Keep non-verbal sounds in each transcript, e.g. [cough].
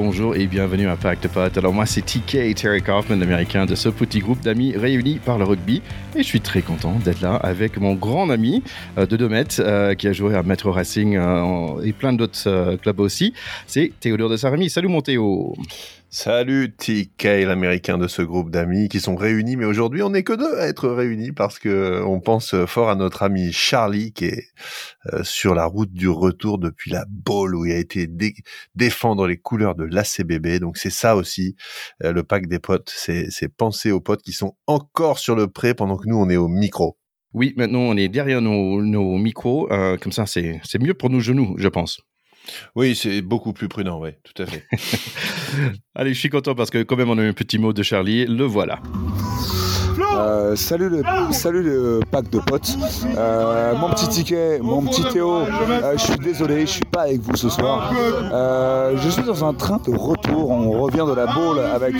bonjour et bienvenue à Pacte Pot. Alors moi c'est TK, Terry Kaufman, l'américain de ce petit groupe d'amis réunis par le rugby. Et je suis très content d'être là avec mon grand ami euh, de 2 mètres euh, qui a joué à Metro Racing euh, et plein d'autres clubs aussi. C'est Théodore de Sarami. Salut mon Théo Salut TK, l'américain de ce groupe d'amis qui sont réunis, mais aujourd'hui on n'est que deux à être réunis parce que on pense fort à notre ami Charlie qui est euh, sur la route du retour depuis la bowl où il a été défendre les couleurs de l'ACBB. Donc c'est ça aussi euh, le pack des potes, c'est penser aux potes qui sont encore sur le pré pendant que nous on est au micro. Oui, maintenant on est derrière nos, micros, euh, comme ça c'est mieux pour nos genoux, je pense. Oui, c'est beaucoup plus prudent, oui, tout à fait. [laughs] Allez, je suis content parce que quand même on a eu un petit mot de Charlie, le voilà. Euh, salut, le, salut pack de potes. Euh, mon petit ticket, mon petit Théo, euh, je suis désolé, je suis pas avec vous ce soir. je suis dans un train de retour. On revient de la boule avec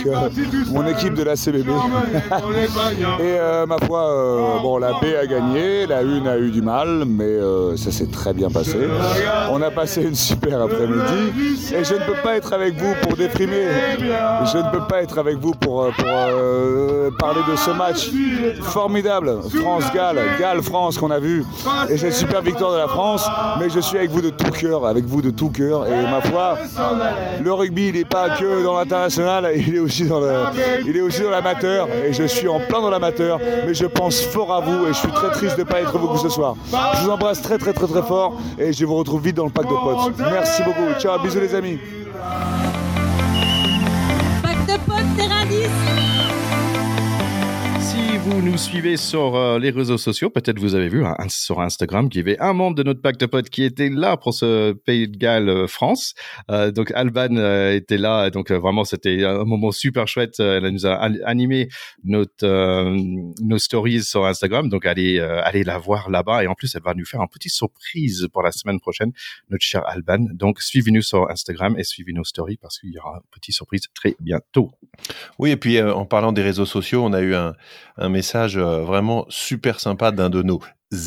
mon équipe de la CBB. [laughs] Et ma foi, bon, la B a gagné, la une a eu du mal, mais ça s'est très bien passé. On a passé une super après-midi et je ne peux pas être avec vous pour déprimer. Je ne peux pas être avec vous pour parler de ce match formidable. France-Galles, Galles-France qu'on a vu. Et cette super victoire de la France. Mais je suis avec vous de tout cœur, avec vous de tout cœur. Et ma foi, le rugby, il n'est pas que dans l'international, [laughs] il est aussi dans le, il est aussi dans l'amateur. Et je suis en plein dans l'amateur. Mais je pense fort à vous et je suis très triste de ne pas être beaucoup ce soir. Je vous embrasse très très très très fort et je vous retrouve vite dans le pack de potes. Merci beaucoup. Ciao, bisous les amis. Vous nous suivez sur euh, les réseaux sociaux, peut-être vous avez vu hein, sur Instagram qu'il y avait un membre de notre pacte de potes qui était là pour ce Pays de Galles euh, France. Euh, donc Alban était là, donc vraiment c'était un moment super chouette. elle nous a animé notre nos stories sur Instagram, donc allez allez la voir là-bas et en plus elle va nous faire une petite surprise pour la semaine prochaine, notre cher Alban. Donc suivez-nous sur Instagram et suivez nos stories parce qu'il y aura une petite surprise très bientôt. Oui et puis en parlant des réseaux sociaux, on a eu un, un message euh, vraiment super sympa d'un de nos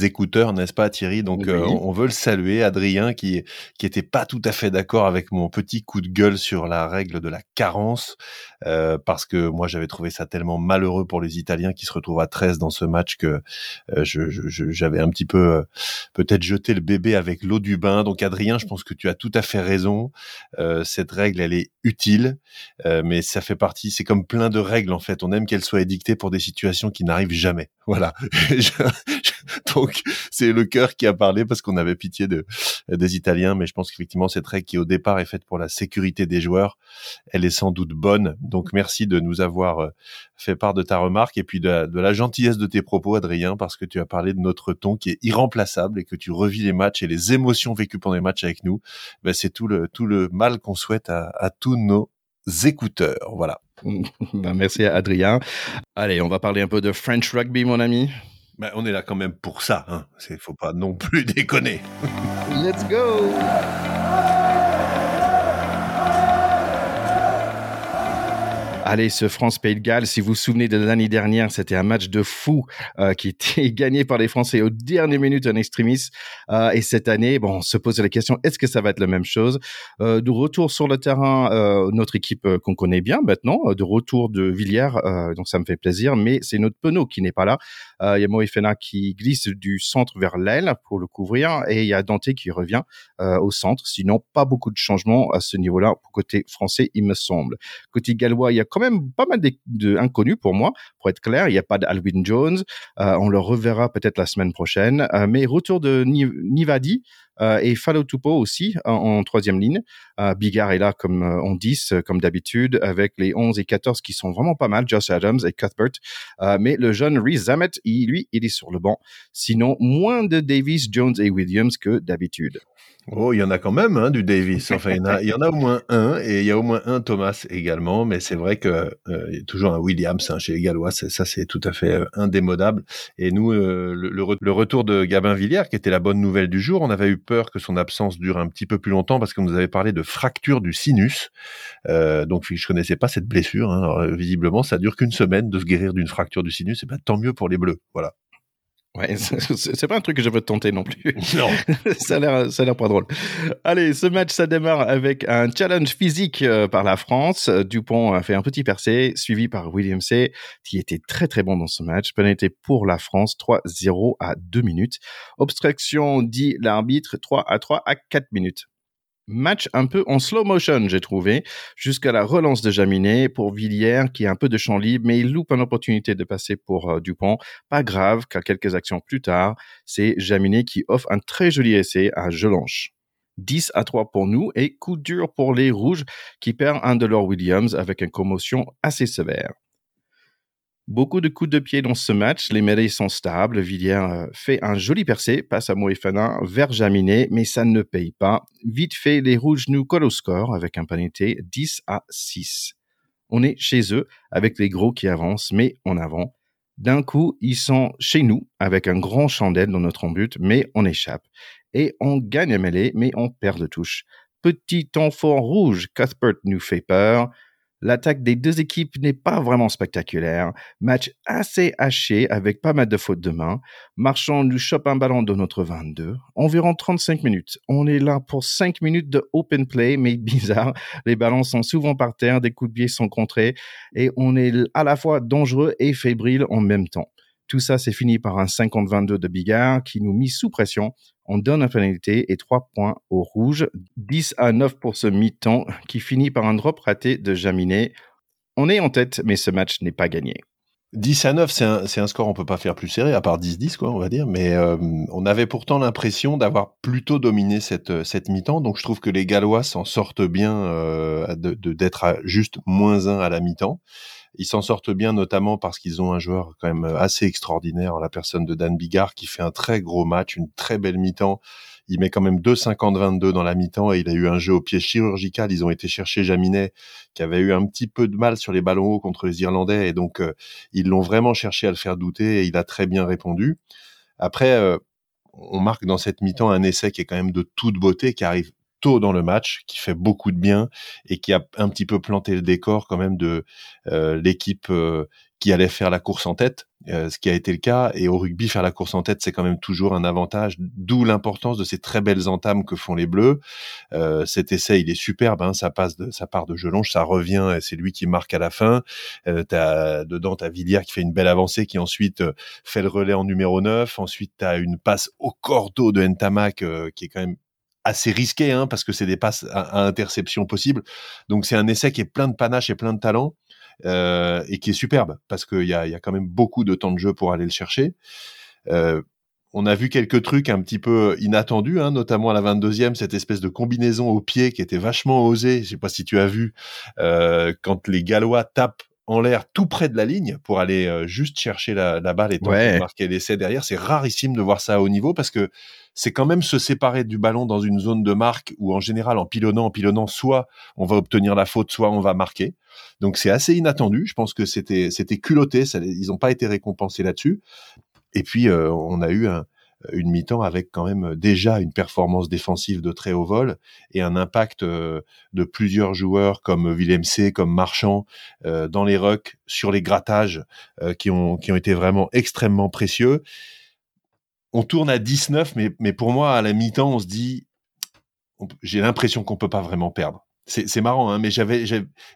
écouteurs, n'est-ce pas Thierry? Donc euh, on veut le saluer, Adrien, qui qui était pas tout à fait d'accord avec mon petit coup de gueule sur la règle de la carence, euh, parce que moi j'avais trouvé ça tellement malheureux pour les Italiens qui se retrouvent à 13 dans ce match que euh, j'avais un petit peu peut-être jeté le bébé avec l'eau du bain. Donc Adrien, je pense que tu as tout à fait raison. cette règle, elle est utile, mais ça fait partie. C'est comme plein de règles en fait. On aime qu'elles soient édictées pour des situations qui n'arrivent jamais. Voilà. [laughs] [laughs] Donc c'est le cœur qui a parlé parce qu'on avait pitié de, des Italiens, mais je pense qu'effectivement cette règle qui au départ est faite pour la sécurité des joueurs, elle est sans doute bonne. Donc merci de nous avoir euh, fait part de ta remarque et puis de, la gentillesse de tes propos, Adrien, parce que tu as parlé de notre ton qui est irremplaçable et que tu revis les matchs et les émotions vécues pendant les matchs avec nous. Ben, c'est tout le tout le mal qu'on souhaite à, à tous nos écouteurs. Voilà. [laughs] Ben, merci à Adrien. Allez, on va parler un peu de French rugby, mon ami. On est là quand même pour ça. Hein. C'est, faut pas non plus [laughs] déconner. Let's go. Allez, ce France-Pays de Galles, si vous vous souvenez de l'année dernière, c'était un match de fou euh, qui était [laughs] gagné par les Français aux dernières minutes en extremis. Euh, et cette année, bon, on se pose la question, est-ce que ça va être la même chose? Euh, De retour sur le terrain, notre équipe qu'on connaît bien maintenant, de retour de Villiers, donc ça me fait plaisir, mais c'est notre Penaud qui n'est pas là. Il y a Moïfena qui glisse du centre vers l'aile pour le couvrir, et il y a Dante qui revient au centre. Sinon, pas beaucoup de changements à ce niveau-là pour côté français, il me semble. Côté gallois, il y a quand même pas mal d'inconnus pour moi. Pour être clair, il n'y a pas d'Alwyn Jones. Euh, on le reverra peut-être la semaine prochaine. Euh, mais retour de Nivadi et Fallow Tupo aussi en, troisième ligne. Bigard est là comme on dit, comme d'habitude, avec les 11 et 14 qui sont vraiment pas mal, Josh Adams et Cuthbert. mais le jeune Reese Zamet, lui, il est sur le banc. Sinon, moins de Davis, Jones et Williams que d'habitude. Oh, il y en a quand même hein, du Davis. Enfin, il y, en a, au moins un, et il y a au moins un Thomas également. Mais c'est vrai que euh, il y a toujours un Williams hein, chez les Gallois. Ça, c'est tout à fait euh, indémodable. Et nous, euh, le, retour de Gabin Villiers, qui était la bonne nouvelle du jour, on avait eu peur que son absence dure un petit peu plus longtemps parce qu'on nous avait parlé de fracture du sinus. donc, je connaissais pas cette blessure. Hein. visiblement, ça dure qu'une semaine de se guérir d'une fracture du sinus. Et ben, tant mieux pour les Bleus. Voilà. Ouais, [laughs] c'est pas un truc que je veux tenter non plus. [laughs] Non. [laughs] ça a l'air, ça a l'air pas drôle. Allez, ce match, ça démarre avec un challenge physique euh, par la France. Dupont a fait un petit percé, suivi par William C, qui était très très bon dans ce match. Pénalité pour la France, 3-0 à 2 minutes. Obstruction, dit l'arbitre, 3 à 3 à 4 minutes match un peu en slow motion, j'ai trouvé, jusqu'à la relance de Jaminet pour Villiers, qui a un peu de champ libre, mais il loupe une opportunité de passer pour euh, Dupont. Pas grave, car quelques actions plus tard, c'est Jaminet qui offre un très joli essai à Gelanche. 10 à 3 pour nous et coup dur pour les Rouges qui perdent un de leurs Williams avec une commotion assez sévère. Beaucoup de coups de pied dans ce match. Les mêlées sont stables. Villiers euh, fait un joli percé, passe à Moefana vers Jaminet, mais ça ne paye pas. Vite fait, les Rouges nous collent au score avec un pénalité 10 à 6. On est chez eux avec les gros qui avancent, mais en avant. D'un coup, ils sont chez nous avec un grand chandelle dans notre but, mais on échappe. Et on gagne à mêlée, mais on perd de touche. Petit enfant rouge, Cuthbert nous fait peur. L'attaque des deux équipes n'est pas vraiment spectaculaire. Match assez haché avec pas mal de fautes de main. Marchand nous chope un ballon de notre 22. Environ 35 minutes. On est là pour 5 minutes de open play, mais [laughs] bizarre. Les ballons sont souvent par terre, des coups de pied sont contrés et on est à la fois dangereux et fébrile en même temps. Tout ça, c'est fini par un 50-22 de Bigard qui nous mit sous pression. On donne un pénalité et 3 points au rouge. 10 à 9 pour ce mi-temps qui finit par un drop raté de Jaminet. On est en tête, mais ce match n'est pas gagné. 10 à 9, c'est un, un, score on peut pas faire plus serré, à part 10-10, quoi, on va dire. Mais euh, on avait pourtant l'impression d'avoir plutôt dominé cette, cette mi-temps. Donc je trouve que les Gallois s'en sortent bien euh, d'être à juste moins 1 à la mi-temps. Ils s'en sortent bien notamment parce qu'ils ont un joueur quand même assez extraordinaire, la personne de Dan Bigard, qui fait un très gros match, une très belle mi-temps. Il met quand même 2,50-22 dans la mi-temps et il a eu un jeu au pied chirurgical. Ils ont été chercher Jaminet, qui avait eu un petit peu de mal sur les ballons hauts contre les Irlandais. Et donc, euh, ils l'ont vraiment cherché à le faire douter et il a très bien répondu. Après, euh, on marque dans cette mi-temps un essai qui est quand même de toute beauté, qui arrive tôt dans le match, qui fait beaucoup de bien et qui a un petit peu planté le décor quand même de euh, l'équipe euh, qui allait faire la course en tête, euh, ce qui a été le cas. Et au rugby, faire la course en tête, c'est quand même toujours un avantage, d'où l'importance de ces très belles entames que font les Bleus. cet essai, il est superbe, hein, ça passe de, ça part de Gelonge, ça revient, et c'est lui qui marque à la fin. as, dedans, tu as Villiers qui fait une belle avancée, qui ensuite fait le relais en numéro 9. Ensuite, tu as une passe au cordeau de Ntamak, qui est quand même assez risqué, hein, parce que c'est des passes à, interception possible. Donc c'est un essai qui est plein de panache et plein de talent, euh, et qui est superbe, parce qu'il y a, y a quand même beaucoup de temps de jeu pour aller le chercher. Euh, on a vu quelques trucs un petit peu inattendus, hein, notamment à la 22e, cette espèce de combinaison au pied qui était vachement osée. Je sais pas si tu as vu, euh, quand les Gallois tapent en l'air tout près de la ligne pour aller euh, juste chercher la, balle et marquer l'essai derrière. C'est rarissime de voir ça à haut niveau parce que c'est quand même se séparer du ballon dans une zone de marque où en général en pilonnant, en pilonnant, soit on va obtenir la faute, soit on va marquer. Donc c'est assez inattendu. Je pense que c'était c'était culotté. ils n'ont pas été récompensés là-dessus. Et puis euh, on a eu un, une mi-temps avec quand même déjà une performance défensive de très haut vol et un impact euh, de plusieurs joueurs comme Willem C, comme Marchand euh, dans les rucks sur les grattages qui ont qui ont été vraiment extrêmement précieux. On tourne à 19, mais mais pour moi à la mi-temps on se dit j'ai l'impression qu'on peut pas vraiment perdre. C'est marrant, hein, mais j'avais,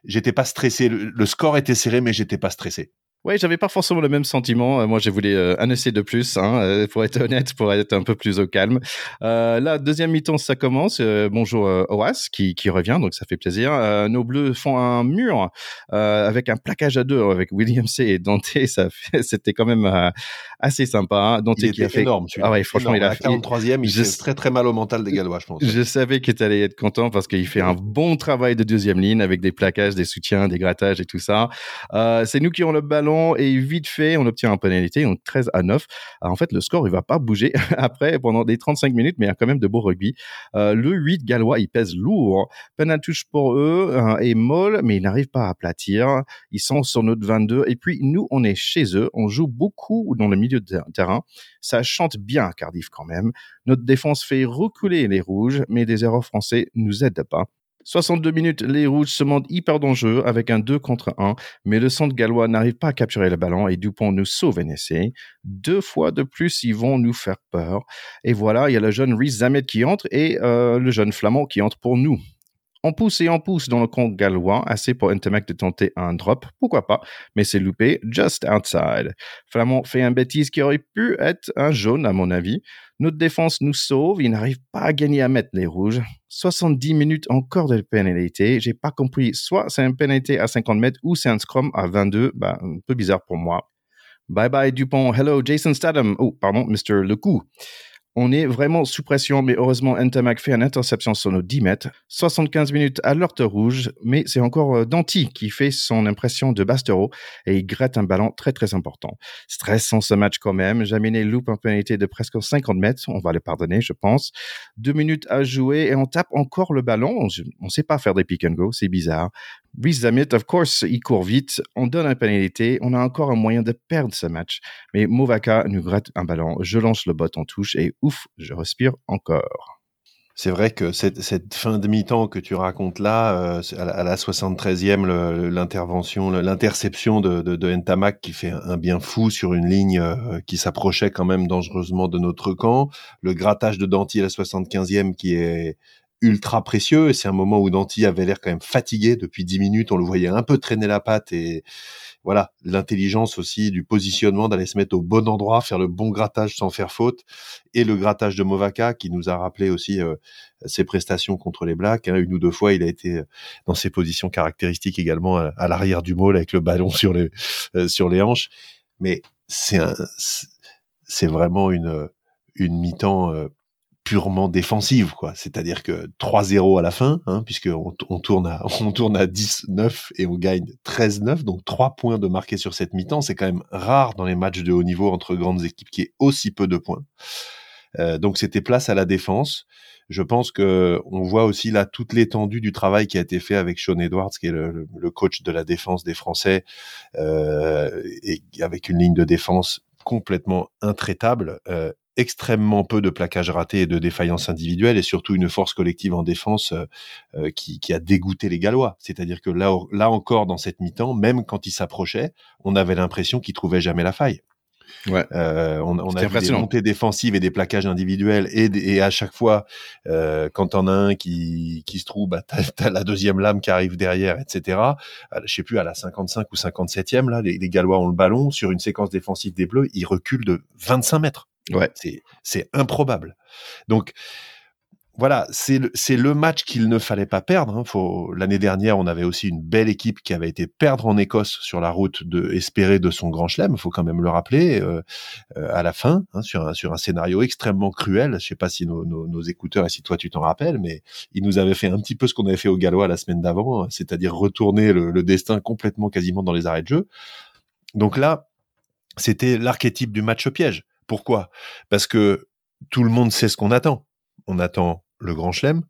j'étais pas stressé. le, score était serré, mais j'étais pas stressé. Oui, j'avais pas forcément le même sentiment. Euh, moi, j'ai voulu euh, un essai de plus, hein, euh, pour être honnête, pour être un peu plus au calme. Euh, là, deuxième mi-temps, ça commence. bonjour Oas qui, qui revient, donc ça fait plaisir. nos Bleus font un mur avec un plaquage à deux avec William C et Dante. [laughs] Ça, c'était quand même assez sympa. Hein. Dante il qui a fait énorme. Ah ouais, franchement, il a fait 43e. Il fait très très mal au mental des Gallois, je pense. Je savais qu'il allait être content parce qu'il fait un bon travail de deuxième ligne avec des plaquages, des soutiens, des grattages et tout ça. c'est nous qui avons le ballon et vite fait, on obtient un pénalité, donc 13 à 9. en fait, le score, il va pas bouger [laughs] après pendant des 35 minutes, mais il y a quand même de beaux rugby. Euh, le 8 gallois, il pèse lourd. Peine touche pour eux hein, et molle, mais ils n'arrivent pas à aplatir. Ils sont sur notre 22. Et puis, nous, on est chez eux. On joue beaucoup dans le milieu de terrain. Ça chante bien Cardiff quand même. Notre défense fait reculer les rouges, mais des erreurs français nous aident pas. 62 minutes, les Rouges se montrent hyper dangereux avec un 2 contre 1, mais le centre gallois n'arrive pas à capturer le ballon et Dupont nous sauve un essai. Deux fois de plus, ils vont nous faire peur. Et voilà, il y a le jeune Rhys Zamet qui entre et euh, le jeune Flamand qui entre pour nous. On pousse et on pousse dans le compte gallois, assez pour Intermac de tenter un drop, pourquoi pas, mais c'est loupé just outside. Flamand fait un bêtise qui aurait pu être un jaune à mon avis. Notre défense nous sauve, il n'arrive pas à gagner à mettre les rouges. 70 minutes encore de pénalité, j'ai pas compris, soit c'est un pénalité à 50 mètres ou c'est un scrum à 22, bah, un peu bizarre pour moi. Bye bye Dupont, hello Jason Statham, oh pardon, Mr. Lecou. On est vraiment sous pression, mais heureusement, Entamac fait une interception sur nos 10 mètres. 75 minutes à l'heure rouge, mais c'est encore euh, Danti qui fait son impression de Bastero et il gratte un ballon très très important. Stressant ce match quand même. Jaminet loupe un pénalité de presque 50 mètres. On va le pardonner, je pense. Deux minutes à jouer et on tape encore le ballon. On ne sait pas faire des pick and go, c'est bizarre. Brice Zamit, of course, il court vite. On donne un pénalité. On a encore un moyen de perdre ce match. Mais Movaka nous gratte un ballon. Je lance le bot en touche et je respire encore. C'est vrai que cette, fin de mi-temps que tu racontes là, euh, à, la, 73e, l'intervention, l'interception de, de, de, Ntamak qui fait un bien fou sur une ligne euh, qui s'approchait quand même dangereusement de notre camp, le grattage de Danti à la 75e qui est ultra précieux c'est un moment où Danti avait l'air quand même fatigué depuis 10 minutes, on le voyait un peu traîner la patte et voilà, l'intelligence aussi du positionnement d'aller se mettre au bon endroit, faire le bon grattage sans faire faute et le grattage de Movaka qui nous a rappelé aussi euh, ses prestations contre les Blacks, hein. une ou deux fois il a été euh, dans ses positions caractéristiques également à, l'arrière du môle avec le ballon sur les euh, sur les hanches mais c'est c'est vraiment une une mi-temps purement défensive, quoi. C'est-à-dire que 3-0 à la fin, hein, puisque on, tourne à on tourne à [laughs] 10-9 et on gagne 13-9, donc 3 points de marqué sur cette mi-temps, c'est quand même rare dans les matchs de haut niveau entre grandes équipes qui ait aussi peu de points. Euh, donc c'était place à la défense. Je pense que on voit aussi là toute l'étendue du travail qui a été fait avec Sean Edwards, qui est le, coach de la défense des Français, euh, et avec une ligne de défense complètement intraitable. Euh, extrêmement peu de plaquages ratés et de défaillances individuelles et surtout une force collective en défense euh, euh, qui, qui, a dégoûté les Gallois. C'est-à-dire que là, là encore, dans cette mi-temps, même quand ils s'approchaient, on avait l'impression qu'ils trouvaient jamais la faille. Ouais. Euh, on, on a vu des montées défensives et des plaquages individuels et, et à chaque fois, euh, quand t'en as un qui, qui se trouve, bah, t'as as la deuxième lame qui arrive derrière, etc. je sais plus à la 55 ou 57e là, les, les Gallois ont le ballon sur une séquence défensive des Bleus, ils reculent de 25 mètres. Ouais. C'est improbable. Donc, voilà, c'est le, le, match qu'il ne fallait pas perdre. Hein. L'année dernière, on avait aussi une belle équipe qui avait été perdre en Écosse sur la route de espérer de son grand chelem. Il faut quand même le rappeler euh, euh, à la fin, hein, sur, un, sur un scénario extrêmement cruel. Je sais pas si nos, nos, nos écouteurs et si toi tu t'en rappelles, mais il nous avait fait un petit peu ce qu'on avait fait au Gallois la semaine d'avant, hein, c'est-à-dire retourner le, le destin complètement quasiment dans les arrêts de jeu. Donc là, c'était l'archétype du match piège pourquoi? Parce que tout le monde sait ce qu'on attend. On attend le Grand Chelem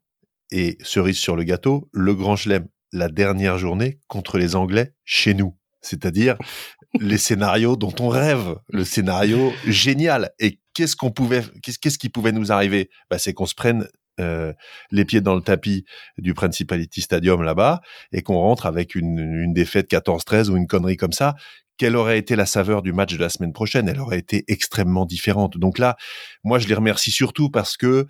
et cerise sur le gâteau, le Grand Chelem la dernière journée contre les Anglais chez nous. C'est-à-dire [laughs] les scénarios dont on rêve, le scénario génial. Et qu'est-ce qu'on pouvait, qu'est-ce qui pouvait nous arriver? Bah, C'est qu'on se prenne euh, les pieds dans le tapis du Principality Stadium là-bas et qu'on rentre avec une, une défaite 14-13 ou une connerie comme ça quelle aurait été la saveur du match de la semaine prochaine? Elle aurait été extrêmement différente. Donc là, moi, je les remercie surtout parce que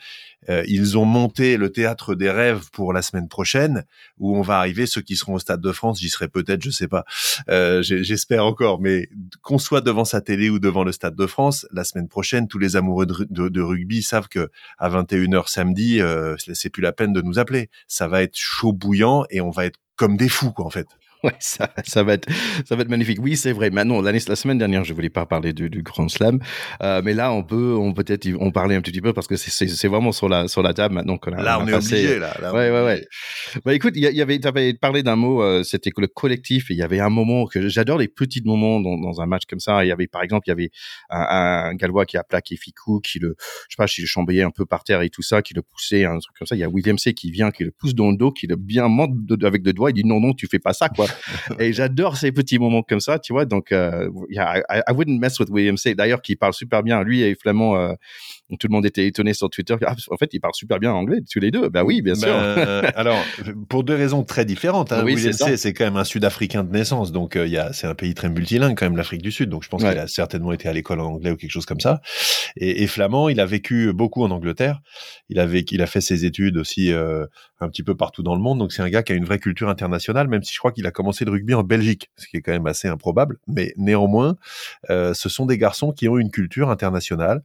euh, ils ont monté le théâtre des rêves pour la semaine prochaine, où on va arriver. Ceux qui seront au Stade de France, j'y serai peut-être, je sais pas. Euh, J'espère encore, mais qu'on soit devant sa télé ou devant le Stade de France, la semaine prochaine, tous les amoureux de, rugby savent que à 21h samedi, euh, c'est plus la peine de nous appeler. Ça va être chaud bouillant et on va être comme des fous, quoi, en fait. [laughs] Ouais, ça, ça, va être, ça va être magnifique. Oui, c'est vrai. Maintenant, l'année, la semaine dernière, je voulais pas parler du, du Grand Slam, euh, mais là, on peut, on peut-être, on parler un petit peu parce que c'est vraiment sur la, sur la table maintenant qu'on a. Là, on, est obligé. Là, là ouais, ouais, ouais. Bah, écoute, il y, avait, tu avais parlé d'un mot, euh, c'était le collectif. Il y avait un moment que j'adore les petits moments dans, dans, un match comme ça. Il y avait, par exemple, il y avait un, un Gallois qui a plaqué Ficou, qui le, je sais pas, qui le chambriait un peu par terre et tout ça, qui le poussait, un truc comme ça. Il y a William C qui vient, qui le pousse dans le dos, qui le bien monte avec deux doigts. Il dit non, non, tu fais pas ça, quoi. [laughs] Et j'adore ces petits moments comme ça, tu vois. Donc, yeah, I, wouldn't mess with William Say. D'ailleurs, qui parle super bien. Lui et Flamand, euh, tout le monde était étonné sur Twitter. Ah, en fait, ils parlent super bien anglais, tous les deux. Bah oui, bien sûr. Ben, alors, pour deux raisons très différentes. Hein. Oui, c'est quand même un Sud-Africain de naissance, donc euh, il y a, c'est un pays très multilingue quand même, l'Afrique du Sud. Donc, je pense qu'il a certainement été à l'école en anglais ou quelque chose comme ça. Et, et, Flamand, il a vécu beaucoup en Angleterre. Il a, vécu, il a fait ses études aussi euh, un petit peu partout dans le monde. Donc, c'est un gars qui a une vraie culture internationale, même si je crois qu'il a commencé le rugby en Belgique, ce qui est quand même assez improbable. Mais néanmoins, euh, ce sont des garçons qui ont une culture internationale,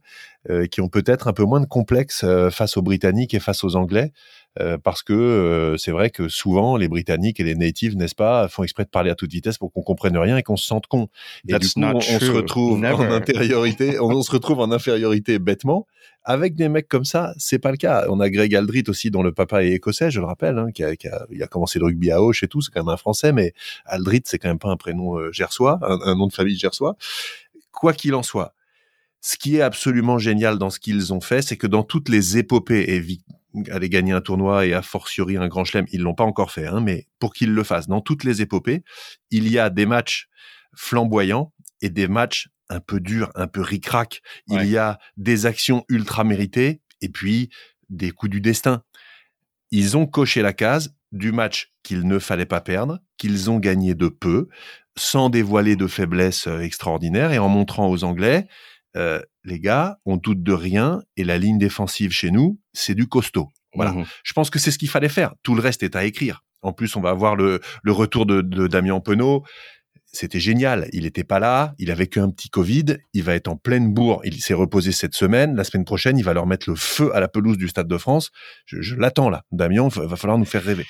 qui ont peut-être un peu moins de complexe euh, face aux Britanniques et face aux Anglais. Euh, parce que euh, c'est vrai que souvent les Britanniques et les natives, n'est-ce pas, font exprès de parler à toute vitesse pour qu'on comprenne rien et qu'on se sente con. Et du coup, on, se retrouve en infériorité, on, se retrouve en infériorité bêtement. Avec des mecs comme ça, c'est pas le cas. On a Greg Aldrit aussi, dont le papa est écossais, je le rappelle, hein, qui, a, qui a, il a commencé le rugby à Auch et tout. C'est quand même un Français, mais Aldrit, c'est quand même pas un prénom euh, gersois, un, un nom de famille gersois. Quoi qu'il en soit, ce qui est absolument génial dans ce qu'ils ont fait, c'est que dans toutes les épopées et aller gagner un tournoi et a fortiori un grand chelem. Ils l'ont pas encore fait, hein, mais pour qu'ils le fassent, dans toutes les épopées, il y a des matchs flamboyants et des matchs un peu durs, un peu ric-rac. Il y a des actions ultra méritées et puis des coups du destin. Ils ont coché la case du match qu'il ne fallait pas perdre, qu'ils ont gagné de peu, sans dévoiler de faiblesses euh, extraordinaires et en montrant aux Anglais, euh, les gars, on doute de rien et la ligne défensive chez nous, c'est du costaud. Voilà. Mmh Je pense que c'est ce qu'il fallait faire. Tout le reste est à écrire. En plus, on va avoir le, le retour de, de Damien Penaud. C'était génial. Il n'était pas là. Il avait qu'un petit Covid. Il va être en pleine bourre. Il s'est reposé cette semaine. La semaine prochaine, il va leur mettre le feu à la pelouse du Stade de France. Je, je l'attends là. Damien, va falloir nous faire rêver.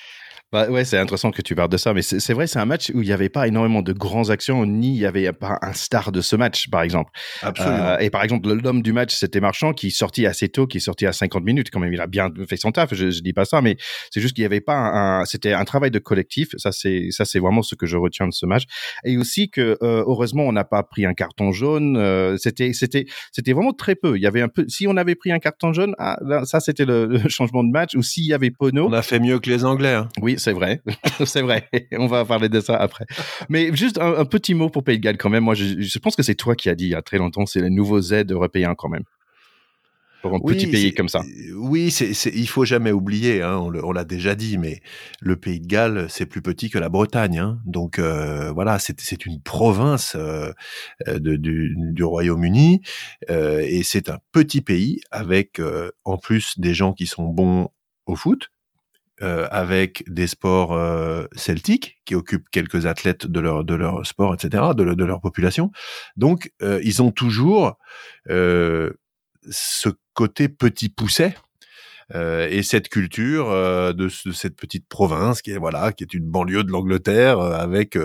Bah ouais, c'est intéressant que tu parles de ça, mais c'est vrai, c'est un match où il n'y avait pas énormément de grandes actions, ni il n'y avait pas un star de ce match, par exemple. Absolument. Euh, et par exemple, l'homme du match, c'était Marchand, qui sortit assez tôt, qui sortit à 50 minutes, quand même. Il a bien fait son taf, je, je dis pas ça, mais c'est juste qu'il n'y avait pas un, c'était un travail de collectif. Ça, c'est, ça, c'est vraiment ce que je retiens de ce match. Et aussi que, euh, heureusement, on n'a pas pris un carton jaune. Euh, c'était, c'était, c'était vraiment très peu. Il y avait un peu, si on avait pris un carton jaune, ah, là, ça, c'était le, le, [laughs] changement de match. Ou s'il y avait Pono. On a fait mieux que les Anglais. Hein. Oui, c'est vrai. [laughs] c'est vrai. On va parler de ça après. Mais juste un, petit mot pour Pays de Galles quand même. Moi, je, pense que c'est toi qui as dit il y a très longtemps, c'est les nouveaux aides européens quand même. Pour un petit pays comme ça. Oui, c'est, il faut jamais oublier, hein, on l'a déjà dit, mais le Pays de Galles, c'est plus petit que la Bretagne. Hein. Donc euh, voilà, c'est une province euh, de, du, du Royaume-Uni euh, et c'est un petit pays avec en plus des gens qui sont bons au foot, euh, avec des sports euh, celtiques qui occupent quelques athlètes de leur de leur sport, etc., de, leur population. Donc, euh, ils ont toujours euh, ce côté petit pousset euh, et cette culture euh, de, de, cette petite province qui est voilà qui est une banlieue de l'Angleterre euh, avec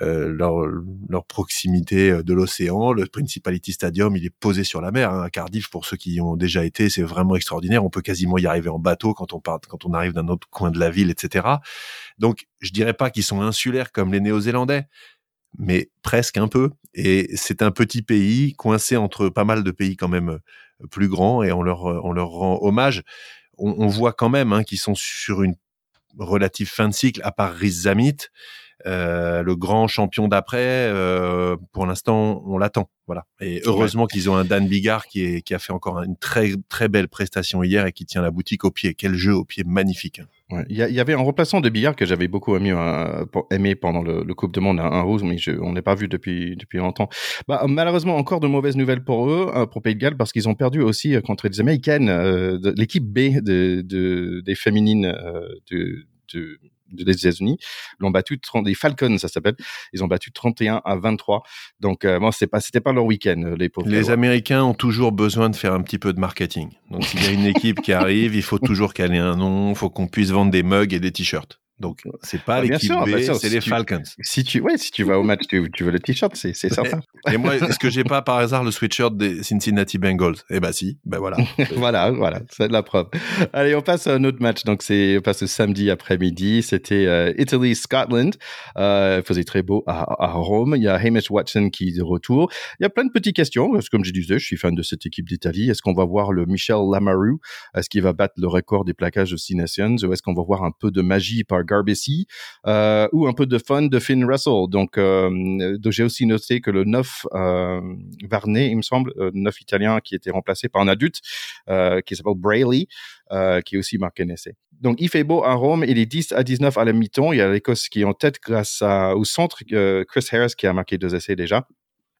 leur, leur, proximité de l'océan. Le Principality Stadium, il est posé sur la mer. Hein, à Cardiff, pour ceux qui y ont déjà été, c'est vraiment extraordinaire. On peut quasiment y arriver en bateau quand on part, quand on arrive d'un autre coin de la ville, etc. Donc, je dirais pas qu'ils sont insulaires comme les Néo-Zélandais, mais presque un peu. Et c'est un petit pays coincé entre pas mal de pays quand même plus grands et on leur, on leur rend hommage. On, on voit quand même hein, qu'ils sont sur une relative fin de cycle, à part Riz Zamit, euh, le grand champion d'après, euh, pour l'instant, on l'attend. Voilà. Et heureusement qu'ils ont un Dan Bigard qui, est, qui a fait encore une très très belle prestation hier et qui tient la boutique au pied. Quel jeu au pied magnifique. Il, y, avait un remplaçant de Bigard que j'avais beaucoup aimé, euh, pendant le, Coupe de Monde, un, rouge, mais je, on n'est pas vu depuis depuis longtemps. Bah, malheureusement, encore de mauvaises nouvelles pour eux, euh, pour Pays de Galles, parce qu'ils ont perdu aussi euh, contre les Américaines, l'équipe B de, de, des féminines de, de des États-Unis. L'ont battu 30, les Falcons ça s'appelle. Ils ont battu 31 à 23 donc euh, bon c'est pas c'était pas leur week-end les pauvres. Les Américains ont toujours besoin de faire un petit peu de marketing. Donc s'il y a une [laughs] équipe qui arrive il faut toujours qu'elle ait un nom il faut qu'on puisse vendre des mugs et des t-shirts donc c'est pas ah, l'équipe B, c'est si les tu, Falcons. Si tu ouais, si tu vas au match, tu, tu veux le t-shirt, c'est certain. [laughs] Et moi, est-ce que j'ai pas par hasard le sweatshirt des Cincinnati Bengals? Eh ben si, ben voilà. [laughs] voilà, voilà, c'est de la preuve. Allez, on passe à un autre match. Donc c'est on passe au samedi après-midi. C'était euh, Italy Scotland. Euh, il faisait très beau à, à, Rome. Il y a Hamish Watson qui est de retour. Il y a plein de petites questions parce que comme je disais, je suis fan de cette équipe d'Italie. Est-ce qu'on va voir le Michel Lamaru? Est-ce qu'il va battre le record des plaquages de Six Nations? Ou est-ce qu'on va voir un peu de magie par Garbisi euh, ou un peu de fun de Finn Russell. Donc, euh, j'ai aussi noté que le 9 euh, Varney, il me semble, euh, 9 italien qui était remplacé par un adulte euh, qui s'appelle Brayley, euh, qui est aussi marqué un essai. Donc, il fait beau à Rome. Il est 10 à 19 à la mi-temps. Il y a l'Écosse qui est en tête grâce à, au centre, Chris Harris qui a marqué deux essais déjà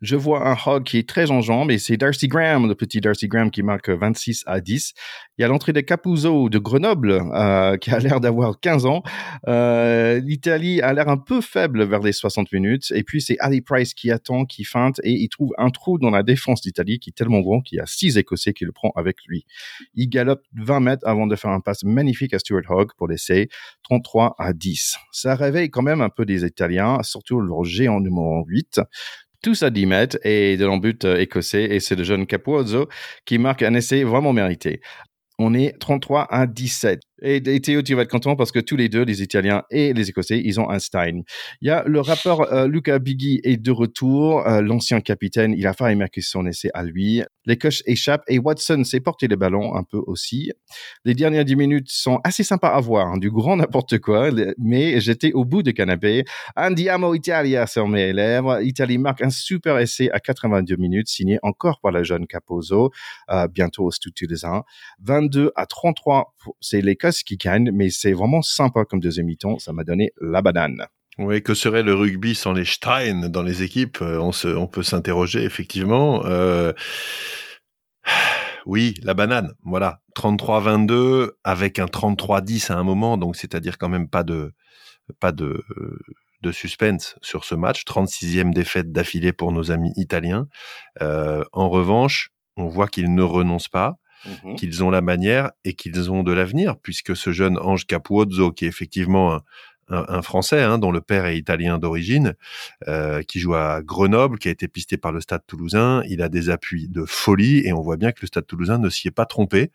je vois un hog qui est très en jambes et c'est Darcy Graham, le petit Darcy Graham qui marque 26 à 10. Il y a l'entrée de Capuzzo de Grenoble euh, qui a l'air d'avoir 15 ans. Euh, L'Italie a l'air un peu faible vers les 60 minutes et puis c'est Ali Price qui attend, qui feinte et il trouve un trou dans la défense d'Italie qui est tellement grand qu'il y a six Écossais qui le prend avec lui. Il galope 20 mètres avant de faire un passe magnifique à Stuart Hogg pour l'essai, 33 à 10. Ça réveille quand même un peu des Italiens, surtout leur géant numéro 8 tous à 10 mètres et de l'embut euh, écossais. Et c'est le jeune Capuozzo qui marque un essai vraiment mérité. On est 33 à 17. Et, Théo, tu vas être content parce que tous les deux, les Italiens et les Écossais, ils ont un Stein. Il y a le rappeur euh, Luca Biggie est de retour. Euh, l'ancien capitaine, il a failli marquer son essai à lui. Les coches échappent et Watson s'est porté le ballon un peu aussi. Les dernières dix minutes sont assez sympas à voir, hein, du grand n'importe quoi, mais j'étais au bout du canapé. Andiamo Italia sur mes lèvres. Italie marque un super essai à 82 minutes, signé encore par la jeune Capozzo, euh, bientôt au Stade 22 à 33, c'est l'Écosse qui gagne, mais c'est vraiment sympa comme deuxième mi-temps. Ça m'a donné la banane. Oui, que serait le rugby sans les Stein dans les équipes? Euh, on, se, on peut s'interroger effectivement. Euh, oui, la banane, voilà. 33-22 avec un 33-10 à un moment, donc c'est-à-dire quand même pas de pas de, suspense sur ce match. 36e défaite d'affilée pour nos amis italiens. Euh, en revanche, on voit qu'ils ne renoncent pas. Mmh qu'ils ont la manière et qu'ils ont de l'avenir, puisque ce jeune Ange Capuozzo, qui est effectivement un, Français, hein, dont le père est italien d'origine, euh, qui joue à Grenoble, qui a été pisté par le Stade toulousain, il a des appuis de folie, et on voit bien que le Stade toulousain ne s'y est pas trompé.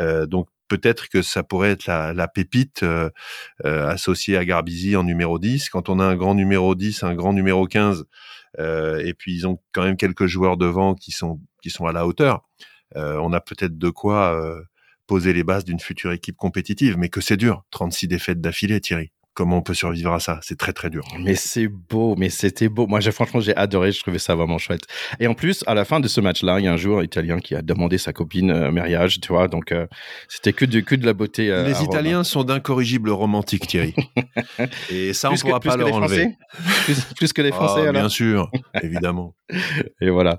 Euh, donc peut-être que ça pourrait être la, pépite euh, associée à Garbizi en numéro 10. Quand on a un grand numéro 10, un grand numéro 15, et puis ils ont quand même quelques joueurs devant qui sont, qui sont à la hauteur. On a peut-être de quoi poser les bases d'une future équipe compétitive, mais que c'est dur. 36 défaites d'affilée, Thierry comment on peut survivre à ça C'est très très dur. Mais c'est beau, mais c'était beau. Moi, j'ai franchement, j'ai adoré. Je trouvais ça vraiment chouette. Et en plus, à la fin de ce match-là, il y a un joueur italien qui a demandé sa copine euh, mariage, tu vois. Donc, c'était que de que de la beauté. Les Italiens sont d'incorrigibles romantiques, Thierry. [laughs] Et ça, on ne pourra pas leur enlever. plus, que les Français, ah, Bien sûr, [laughs] évidemment. Et voilà.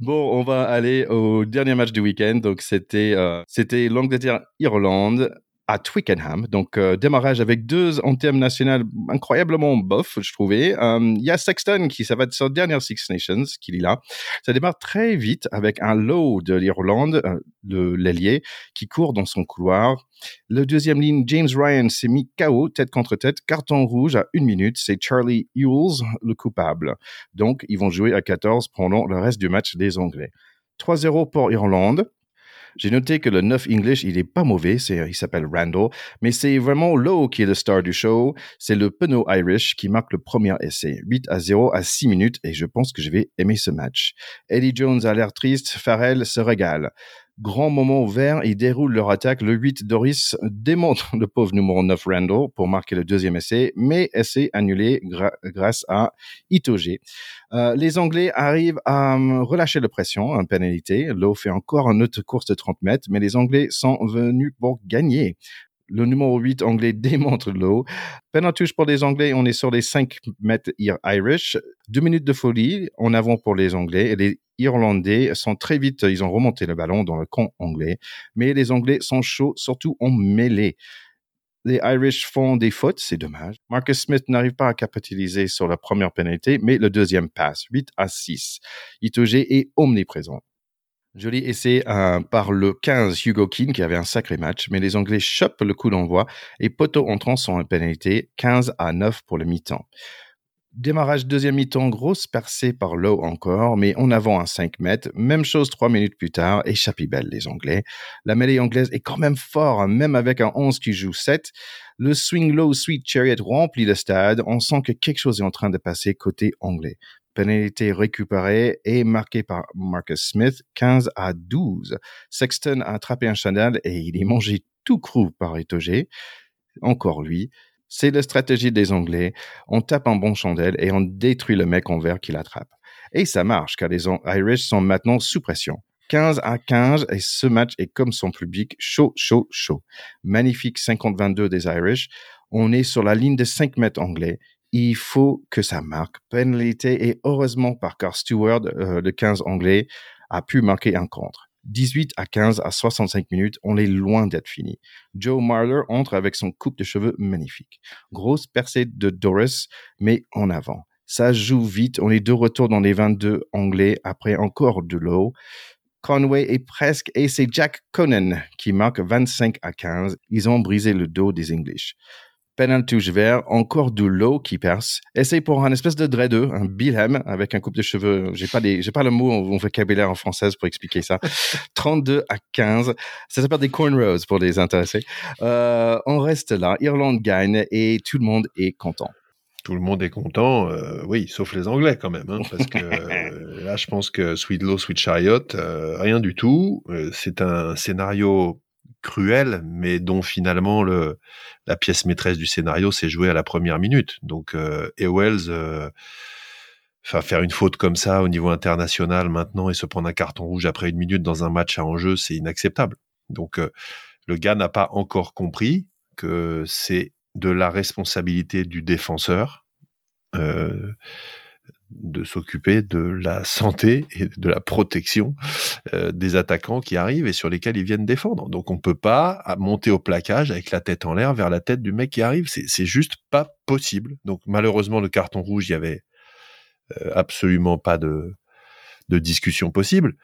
Bon, on va aller au dernier match du week-end. Donc, c'était euh, c'était l'Angleterre-Irlande à Twickenham. Donc, euh, démarrage avec deux anthèmes nationales incroyablement bof, je trouvais. Euh, il y a Sexton qui, ça va être sa dernière Six Nations qu'il est là. Ça démarre très vite avec un low de l'Irlande, de l'ailier, qui court dans son couloir. Le deuxième ligne, James Ryan s'est mis KO, tête contre tête, carton rouge à une minute. C'est Charlie Ewells, le coupable. Donc, ils vont jouer à 14 pendant le reste du match des Anglais. 3-0 pour Irlande. J'ai noté que le 9 English, il est pas mauvais, c'est, il s'appelle Randall, mais c'est vraiment Lowe qui est le star du show. C'est le Penaud Irish qui marque le premier essai. 8 à 0 à 6 minutes et je pense que je vais aimer ce match. Eddie Jones a l'air triste, Farrell se régale. Grand moment ouvert, ils déroulent leur attaque. Le 8, Doris démontre le pauvre numéro 9, Randall, pour marquer le deuxième essai, mais essai annulé grâce à Itoge. Euh, les Anglais arrivent à euh, relâcher la pression, en pénalité. Lowe fait encore une autre course de 30 mètres, mais les Anglais sont venus pour gagner. Le numéro 8 anglais démontre l'eau. touche pour les Anglais, on est sur les 5 mètres Irish. Deux minutes de folie en avant pour les Anglais. Les Irlandais sont très vite, ils ont remonté le ballon dans le camp anglais. Mais les Anglais sont chauds, surtout en mêlée. Les Irish font des fautes, c'est dommage. Marcus Smith n'arrive pas à capitaliser sur la première pénalité, mais le deuxième passe, 8 à 6. Itoge est omniprésent. Joli essai par le 15 Hugo Keane qui avait un sacré match, mais les Anglais chopent le coup d'envoi et poteau entrant sont pénalité 15 à 9 pour le mi-temps. Démarrage deuxième mi-temps, grosse percée par Lowe encore, mais en avant à 5 mètres. Même chose trois minutes plus tard, et belle les Anglais. La mêlée anglaise est quand même fort, hein, même avec un 11 qui joue 7. Le swing low sweet chariot remplit le stade. On sent que quelque chose est en train de passer côté anglais pénalité récupérée et marquée par Marcus Smith, 15 à 12. Sexton a attrapé un chandal et il est mangé tout cru par Etoge. Encore lui. C'est la stratégie des Anglais. On tape un bon chandelle et on détruit le mec en vert qui l'attrape. Et ça marche car les Irish sont maintenant sous pression. 15 à 15 et ce match est comme son public chaud, chaud, chaud. Magnifique 50-22 des Irish. On est sur la ligne de 5 mètres anglais. Il faut que ça marque. Pénalité et heureusement par car Stewart, euh, le 15 anglais, a pu marquer un contre. 18 à 15 à 65 minutes, on est loin d'être fini. Joe Marler entre avec son coupe de cheveux magnifique. Grosse percée de Doris, mais en avant. Ça joue vite, on est de retour dans les 22 anglais après encore de l'eau. Conway est presque et c'est Jack Conan qui marque 25 à 15. Ils ont brisé le dos des English touche vert, encore de l'eau qui perce. Essaye pour un espèce de dreadeux, un bilhem avec un coupe de cheveux. J'ai pas des, j'ai pas le mot en, vocabulaire en française pour expliquer ça. [laughs] 32 à 15. Ça s'appelle des cornrows pour les intéressés. Euh, on reste là. Irlande gagne et tout le monde est content. Tout le monde est content, euh, oui, sauf les Anglais quand même, hein, parce que euh, [laughs] là, je pense que Sweet Low, Sweet Chariot, rien du tout. c'est un scénario cruel, mais dont finalement le, la pièce maîtresse du scénario s'est jouée à la première minute. Donc, euh, euh, faire une faute comme ça au niveau international maintenant et se prendre un carton rouge après une minute dans un match à enjeu, c'est inacceptable. Donc, euh, le gars n'a pas encore compris que c'est de la responsabilité du défenseur. Euh, de s'occuper de la santé et de la protection euh, des attaquants qui arrivent et sur lesquels ils viennent défendre. Donc on peut pas monter au plaquage avec la tête en l'air vers la tête du mec qui arrive. C'est juste pas possible. Donc malheureusement le carton rouge, il y avait euh, absolument pas de, de discussion possible.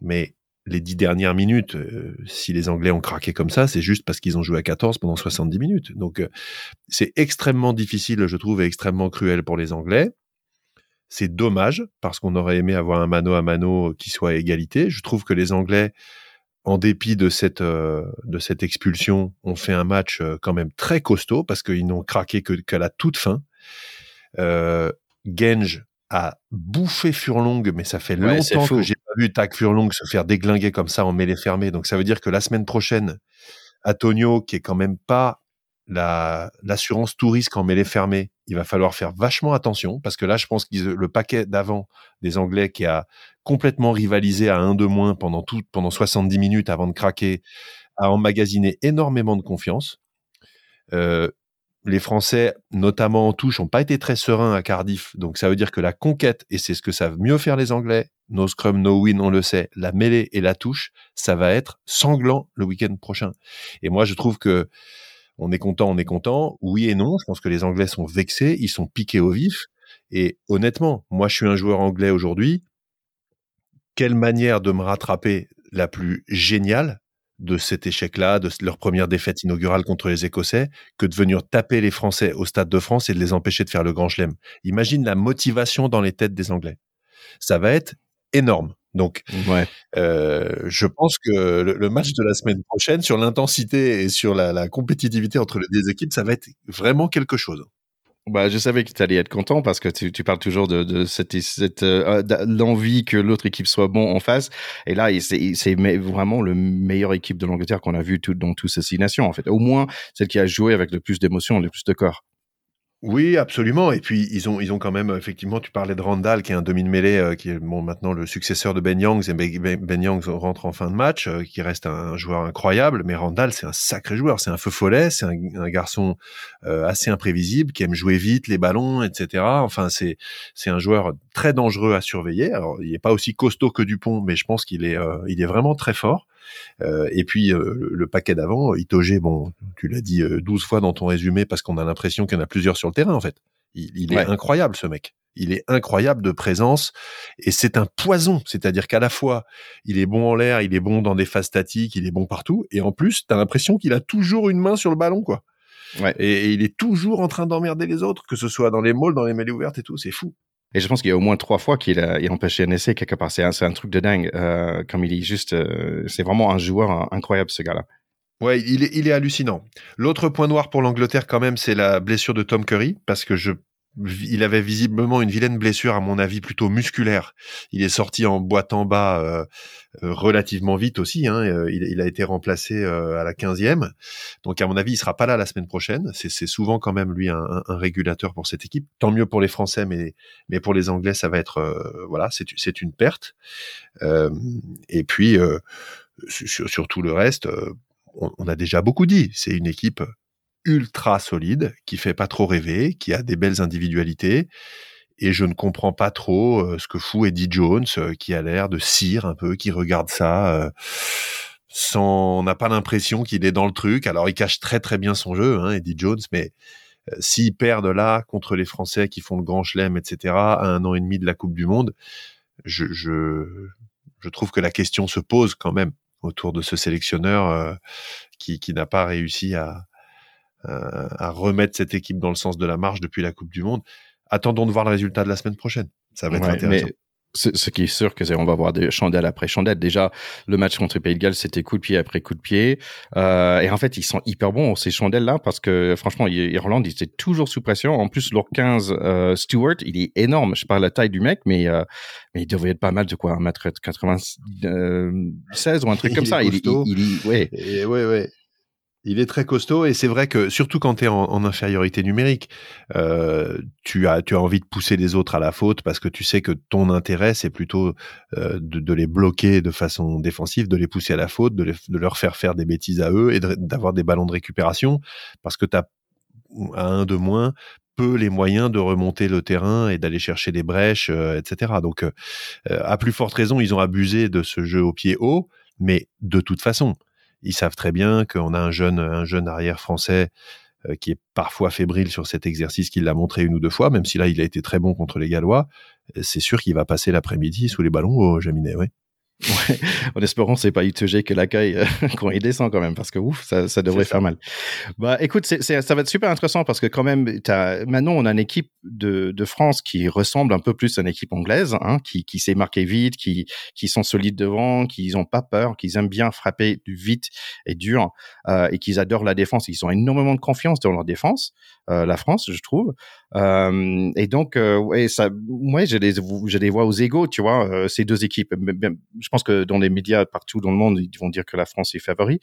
Mais les dix dernières minutes, euh, si les Anglais ont craqué comme ça, c'est juste parce qu'ils ont joué à 14 pendant 70 minutes. Donc c'est extrêmement difficile, je trouve, et extrêmement cruel pour les Anglais. C'est dommage parce qu'on aurait aimé avoir un mano à mano qui soit à égalité. Je trouve que les Anglais, en dépit de cette euh, de cette expulsion, ont fait un match euh, quand même très costaud parce qu'ils n'ont craqué que qu'à la toute fin. Euh, Genge a bouffé Furlong, mais ça fait longtemps que j'ai pas vu Tac Furlong se faire déglinguer comme ça en mêlée fermée. Donc ça veut dire que la semaine prochaine, Antonio, qui est quand même pas l'assurance touriste quand mêlée fermée, il va falloir faire vachement attention parce que là, je pense que le paquet d'avant des Anglais qui a complètement rivalisé à un de moins pendant tout, pendant 70 minutes avant de craquer, a emmagasiné énormément de confiance. Euh, les Français, notamment en touche, n'ont pas été très sereins à Cardiff. Donc ça veut dire que la conquête, et c'est ce que savent mieux faire les Anglais, no scrum, no win, on le sait, la mêlée et la touche, ça va être sanglant le week-end prochain. Et moi, je trouve que on est content, on est content. Oui et non. Je pense que les Anglais sont vexés, ils sont piqués au vif. Et honnêtement, moi, je suis un joueur anglais aujourd'hui. Quelle manière de me rattraper la plus géniale de cet échec-là, de leur première défaite inaugurale contre les Écossais, que de venir taper les Français au Stade de France et de les empêcher de faire le Grand Chelem? Imagine la motivation dans les têtes des Anglais. Ça va être énorme. Donc, euh, je pense que le, match de la semaine prochaine, sur l'intensité et sur la, compétitivité entre les deux équipes, ça va être vraiment quelque chose. Bah, je savais que tu allais être content parce que tu, parles toujours de, cette, cette euh, l'envie que l'autre équipe soit bon en face. Et là, c'est vraiment le meilleure équipe de l'Angleterre qu'on a vu tout, dans toutes ces six nations, en fait. Au moins, celle qui a joué avec le plus d'émotion, le plus de corps. Oui, absolument. Et puis ils ont ils ont quand même effectivement, tu parlais de Randall qui est un demi de mêlée euh, qui est bon maintenant le successeur de Ben Youngs et Ben, ben Youngs rentre en fin de match, euh, qui reste un, joueur incroyable. Mais Randall c'est un sacré joueur, c'est un feu follet, c'est un, garçon euh, assez imprévisible qui aime jouer vite les ballons, etc. Enfin c'est c'est un joueur très dangereux à surveiller. Alors il est pas aussi costaud que Dupont, mais je pense qu'il est il est vraiment très fort. Euh, et puis euh, le paquet d'avant, Itoge, bon, tu l'as dit 12 euh, fois dans ton résumé parce qu'on a l'impression qu'il y en a plusieurs sur le terrain en fait. Il, est incroyable ce mec. Il est incroyable de présence et c'est un poison. C'est-à-dire qu'à la fois, il est bon en l'air, il est bon dans des phases statiques, il est bon partout. Et en plus, tu as l'impression qu'il a toujours une main sur le ballon, quoi. Et, il est toujours en train d'emmerder les autres, que ce soit dans les malls, dans les mêlées ouvertes et tout. C'est fou. Et je pense qu'il y a au moins trois fois qu'il a, a empêché un essai quelque part. C'est un, un, truc de dingue. Euh, comme il est juste, euh, c'est vraiment un joueur incroyable ce gars-là. Ouais, il est, il est hallucinant. L'autre point noir pour l'Angleterre quand même, c'est la blessure de Tom Curry, parce que je il avait visiblement une vilaine blessure, à mon avis, plutôt musculaire. Il est sorti en boîte en bas euh, euh, relativement vite aussi. Hein, il, a été remplacé à la 15e. Donc, à mon avis, il sera pas là la semaine prochaine. C'est souvent quand même lui un, un, régulateur pour cette équipe. Tant mieux pour les Français, mais, mais pour les Anglais, ça va être voilà, c'est une perte. et puis, sur, sur, tout le reste, on, on a déjà beaucoup dit. C'est une équipe ultra solide, qui fait pas trop rêver, qui a des belles individualités. Et je ne comprends pas trop euh, ce que fout Eddie Jones, euh, qui a l'air de cire un peu, qui regarde ça euh, sans, on n'a pas l'impression qu'il est dans le truc. Alors il cache très très bien son jeu, hein, Eddie Jones, mais s'il perd de là contre les Français qui font le Grand Chelem, etc., à un an et demi de la Coupe du Monde, je, je, je trouve que la question se pose quand même autour de ce sélectionneur qui, qui n'a pas réussi à, à remettre cette équipe dans le sens de la marche depuis la Coupe du Monde. Attendons de voir le résultat de la semaine prochaine. Ça va être intéressant. Ce qui est sûr que c'est on va voir des chandelles après chandelles. Déjà, le match contre Pays de Galles, c'était coup de pied après coup de pied. Euh, et en fait, ils sont hyper bons ces chandelles-là parce que franchement, Irlande, ils étaient toujours sous pression. En plus, leur 15 euh, Stewart, il est énorme. Je parle la taille du mec, mais euh, mais il devrait être pas mal de quoi, un mètre 96 euh, ou un truc [laughs] comme ça. il, il, il, ouais. Et ouais, ouais. Il est très costaud et c'est vrai que surtout quand tu es en, infériorité numérique, euh, tu as tu as envie de pousser les autres à la faute parce que tu sais que ton intérêt c'est plutôt euh, de, les bloquer de façon défensive, de les pousser à la faute, de, leur faire faire des bêtises à eux et d'avoir des ballons de récupération parce que tu as à un de moins peu les moyens de remonter le terrain et d'aller chercher des brèches, euh, etc. Donc, à plus forte raison, ils ont abusé de ce jeu au pied haut, mais de toute façon, ils savent très bien qu'on a un jeune, un jeune arrière français euh, qui est parfois fébrile sur cet exercice qu'il l'a montré une ou deux fois, même si là il a été très bon contre les Gallois. C'est sûr qu'il va passer l'après-midi sous les ballons au Jaminet, oui. Ouais, en espérant c'est pas UTG que l'accueil euh, [laughs] quand il descend quand même parce que ouf ça, ça devrait faire mal. Bah écoute c'est, ça va être super intéressant parce que quand même t'as, maintenant on a une équipe de, de France qui ressemble un peu plus à une équipe anglaise hein, qui, qui s'est marquée vite, qui qui sont solides devant, qui ont pas peur, qui aiment bien frapper vite et dur euh, et qu'ils adorent la défense. Ils ont énormément de confiance dans leur défense, la France je trouve. Euh, et donc euh, ouais ça, moi je les je les vois aux égaux tu vois euh, ces deux équipes je pense que dans les médias partout dans le monde, ils vont dire que la France est favori.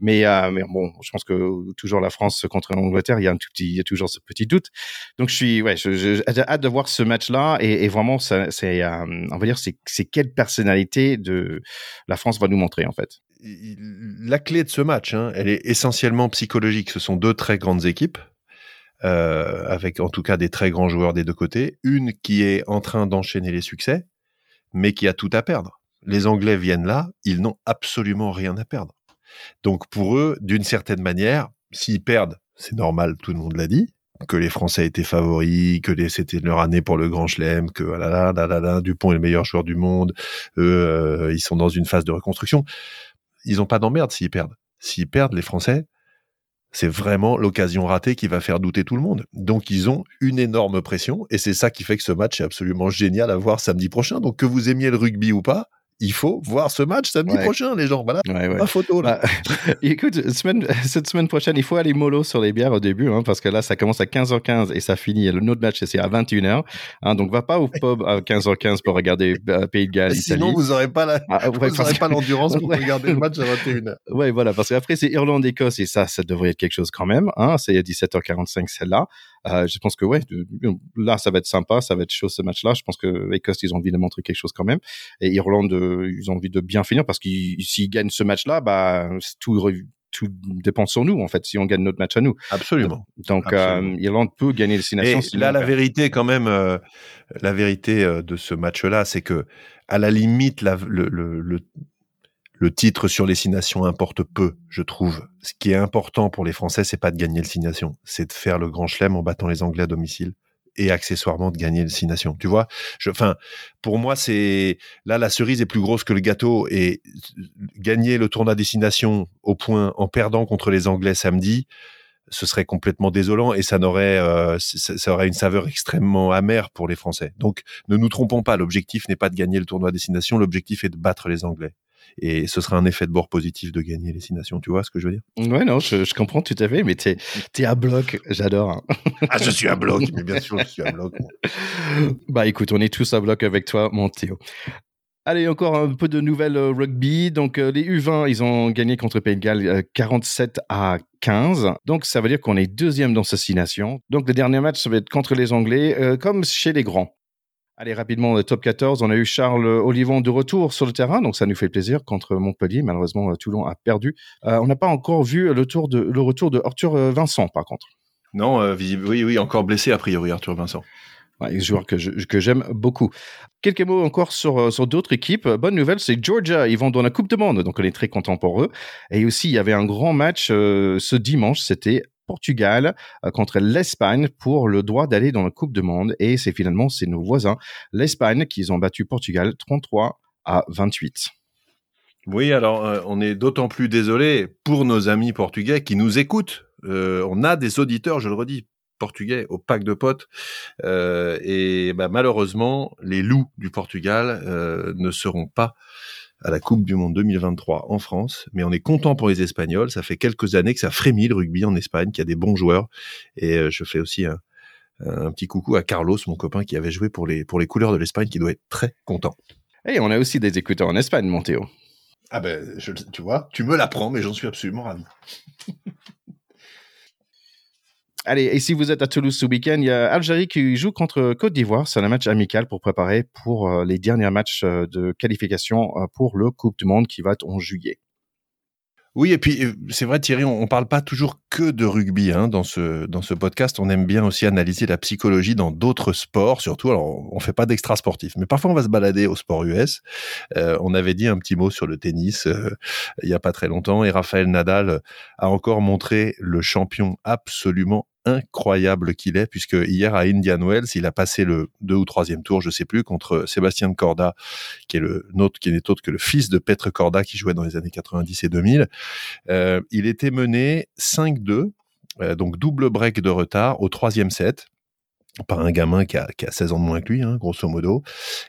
Mais, euh, mais bon, je pense que toujours la France contre l'Angleterre, il y a un tout petit, il y a toujours ce petit doute. Donc je suis, ouais, j'ai hâte de voir ce match-là et, vraiment, c'est, euh, on va dire, c'est, c'est quelle personnalité de la France va nous montrer en fait. La clé de ce match, hein, elle est essentiellement psychologique. Ce sont deux très grandes équipes. Euh, avec en tout cas des très grands joueurs des deux côtés. Une qui est en train d'enchaîner les succès, mais qui a tout à perdre les Anglais viennent là, ils n'ont absolument rien à perdre. Donc pour eux, d'une certaine manière, s'ils perdent, c'est normal, tout le monde l'a dit, que les Français étaient favoris, que c'était leur année pour le Grand Chelem, que ah Dupont est le meilleur joueur du monde, eux, euh, ils sont dans une phase de reconstruction. Ils n'ont pas d'emmerde s'ils perdent. S'ils perdent, les Français, c'est vraiment l'occasion ratée qui va faire douter tout le monde. Donc ils ont une énorme pression et c'est ça qui fait que ce match est absolument génial à voir samedi prochain. Donc que vous aimiez le rugby ou pas, il faut voir ce match samedi prochain, les gens. Voilà, ma photo là. Bah, [laughs] écoute, semaine, cette semaine prochaine, il faut aller mollo sur les bières au début, hein, parce que là, ça commence à 15h15 et ça finit. Le autre match, c'est à 21h. Hein, donc, va pas au pub à 15h15 pour regarder euh, Pays de Galles. Sinon, vous n'aurez pas la, ah, vous pas l'endurance pour [laughs] regarder le match à 21h. Ouais, voilà, parce qu'après, c'est Irlande-Écosse et ça, ça devrait être quelque chose quand même. Hein, c'est à 17h45 celle-là. Euh, je pense que ouais, là ça va être sympa, ça va être chaud ce match-là. Je pense que Écosse ils ont envie de montrer quelque chose quand même, et Irlande euh, ils ont envie de bien finir parce qu'ils s'ils gagnent ce match-là, bah tout tout dépend sur nous en fait si on gagne notre match à nous. Absolument. Donc euh, Irlande peut gagner les six nations. Et là la vérité quand même, la vérité de ce match-là, c'est que à la limite la, le, le, le le titre sur les six nations importe peu, je trouve. Ce qui est important pour les Français, c'est pas de gagner le six nations, c'est de faire le grand chelem en battant les Anglais à domicile et accessoirement de gagner le six. Tu vois, enfin, pour moi, c'est là la cerise est plus grosse que le gâteau et gagner le tournoi des six nations au point en perdant contre les Anglais samedi, ce serait complètement désolant et ça n'aurait euh, ça, aurait une saveur extrêmement amère pour les Français. Donc, ne nous trompons pas, l'objectif n'est pas de gagner le tournoi des six nations, l'objectif est de battre les Anglais. Et ce sera un effet de bord positif de gagner les six nations. Tu vois ce que je veux dire? Ouais, non, je, comprends tout à fait, mais tu es à bloc, j'adore. Hein. ah, je suis à bloc, [laughs] mais bien sûr, je suis à bloc. bah écoute, on est tous à bloc avec toi, mon Théo. Allez, encore un peu de nouvelles euh, rugby. Donc, euh, les U20, ils ont gagné contre Pays de Galles 47 à 15. Donc, ça veut dire qu'on est deuxième dans ces six nations. Donc, le dernier match, ça va être contre les Anglais, euh, comme chez les grands. Allez, rapidement, le top 14, on a eu Charles Olivon de retour sur le terrain, donc ça nous fait plaisir contre Montpellier. Malheureusement, Toulon a perdu. on n'a pas encore vu le, tour de, le retour de Arthur Vincent, par contre. Non, oui, oui, encore blessé a priori, Arthur Vincent. un joueur que, j'aime beaucoup. Quelques mots encore sur, euh, sur d'autres équipes. Bonne nouvelle, c'est Georgia. Ils vont dans la Coupe du Monde, donc on est très content pour eux. Et aussi, il y avait un grand match euh, ce dimanche. C'était Portugal euh, contre l'Espagne pour le droit d'aller dans la Coupe du Monde. Et c'est finalement, c'est nos voisins, l'Espagne, qui ont battu Portugal 33 à 28. Oui, alors on est d'autant plus désolé pour nos amis portugais qui nous écoutent. on a des auditeurs, je le redis, portugais au pack de potes. Euh, et bah, malheureusement, les loups du Portugal euh, ne seront pas à la Coupe du Monde 2023 en France, mais on est content pour les Espagnols. Ça fait quelques années que ça frémit le rugby en Espagne, qu'il y a des bons joueurs. Et euh, je fais aussi un, un, petit coucou à Carlos, mon copain qui avait joué pour les, pour les couleurs de l'Espagne, qui doit être très content. Et on a aussi des écouteurs en Espagne, mon Théo. Ah ben, tu vois, tu me l'apprends, mais j'en suis absolument ravi. [laughs] Allez, et si vous êtes à Toulouse ce week-end, il y a Algérie qui joue contre Côte d'Ivoire. C'est un match amical pour préparer pour euh, les derniers matchs euh, de qualification euh, pour le Coupe du Monde qui va être en juillet. Oui, et puis c'est vrai Thierry, on, ne parle pas toujours que de rugby hein, dans ce dans ce podcast. On aime bien aussi analyser la psychologie dans d'autres sports, surtout. Alors, on fait pas d'extra sportif, mais parfois on va se balader au sport US. on avait dit un petit mot sur le tennis il y a pas très longtemps, et Raphaël Nadal a encore montré le champion absolument incroyable qu'il est, puisque hier à Indian Wells, il a passé le deux ou troisième tour, je sais plus, contre Sébastien Corda, qui est le nôtre, qui n'est autre que le fils de Petre Corda, qui jouait dans les années 90 et 2000. Euh, il était mené 5-2, euh, donc double break de retard au troisième set par un gamin qui a, qui a 16 ans de moins que lui, hein, grosso modo,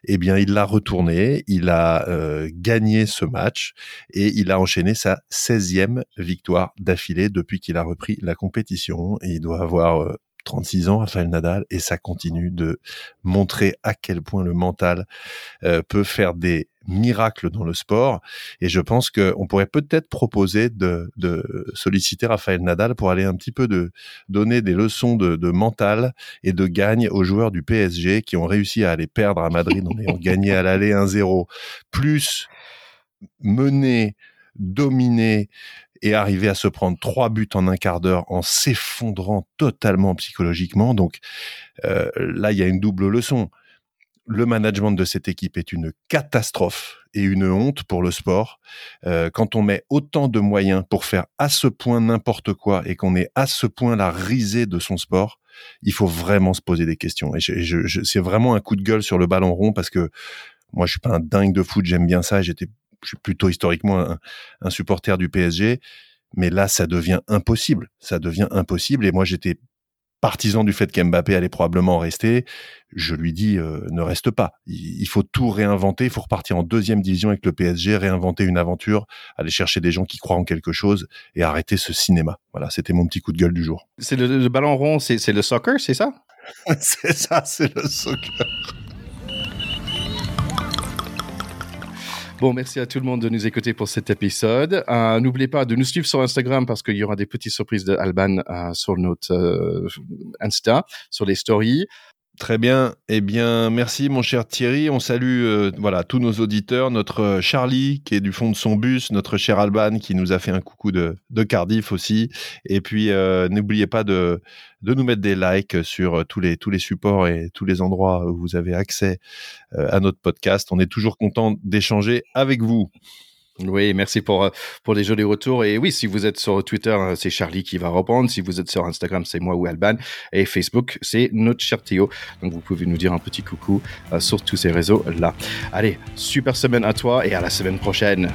eh bien, il l'a retourné, il a euh, gagné ce match et il a enchaîné sa 16e victoire d'affilée depuis qu'il a repris la compétition. Et il doit avoir 36 ans, Rafael Nadal, et ça continue de montrer à quel point le mental euh, peut faire des miracles dans le sport. Et je pense qu'on pourrait peut-être proposer de, solliciter Rafael Nadal pour aller un petit peu de donner des leçons de, mental et de gagne aux joueurs du PSG qui ont réussi à aller perdre à Madrid en ayant gagné à l'aller 1-0, plus mener dominer et arriver à se prendre trois buts en un quart d'heure en s'effondrant totalement psychologiquement. Donc euh, là, il y a une double leçon. Le management de cette équipe est une catastrophe et une honte pour le sport. Euh, quand on met autant de moyens pour faire à ce point n'importe quoi et qu'on est à ce point la risée de son sport, il faut vraiment se poser des questions. Et c'est vraiment un coup de gueule sur le ballon rond parce que moi, je suis pas un dingue de foot, j'aime bien ça. J'étais je suis plutôt historiquement un, supporter du PSG, mais là, ça devient impossible. Ça devient impossible. Et moi, j'étais partisan du fait qu'Mbappé allait probablement rester. Je lui dis, euh, ne reste pas. Il, faut tout réinventer. Il faut repartir en deuxième division avec le PSG, réinventer une aventure, aller chercher des gens qui croient en quelque chose et arrêter ce cinéma. Voilà, c'était mon petit coup de gueule du jour. C'est le ballon rond, c'est le soccer, c'est ça? [laughs] C'est ça, c'est le soccer. Bon, merci à tout le monde de nous écouter pour cet épisode. Euh, N'oubliez pas de nous suivre sur Instagram parce qu'il y aura des petites surprises de Alban euh, sur notre euh, Insta, sur les stories. Très bien. Eh bien, merci mon cher Thierry. On salue euh, voilà tous nos auditeurs, notre euh, Charlie qui est du fond de son bus, notre cher Alban qui nous a fait un coucou de, Cardiff aussi. Et puis euh, n'oubliez pas de, nous mettre des likes sur tous les tous les supports et tous les endroits où vous avez accès à notre podcast. On est toujours content d'échanger avec vous. Oui, merci pour, euh, pour les jolis retours. Et oui, si vous êtes sur Twitter, euh, c'est Charlie qui va répondre. Si vous êtes sur Instagram, c'est moi ou Alban. Et Facebook, c'est notre cher Théo. Donc, vous pouvez nous dire un petit coucou euh, sur tous ces réseaux-là. Allez, super semaine à toi et à la semaine prochaine.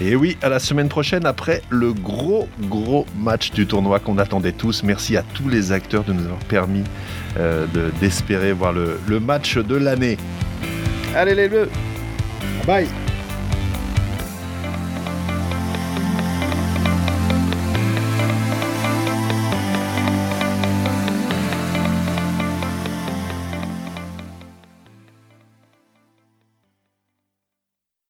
Et oui, à la semaine prochaine après le gros, gros match du tournoi qu'on attendait tous. Merci à tous les acteurs de nous avoir permis d'espérer voir le, le match de l'année. Allez les bleus Bye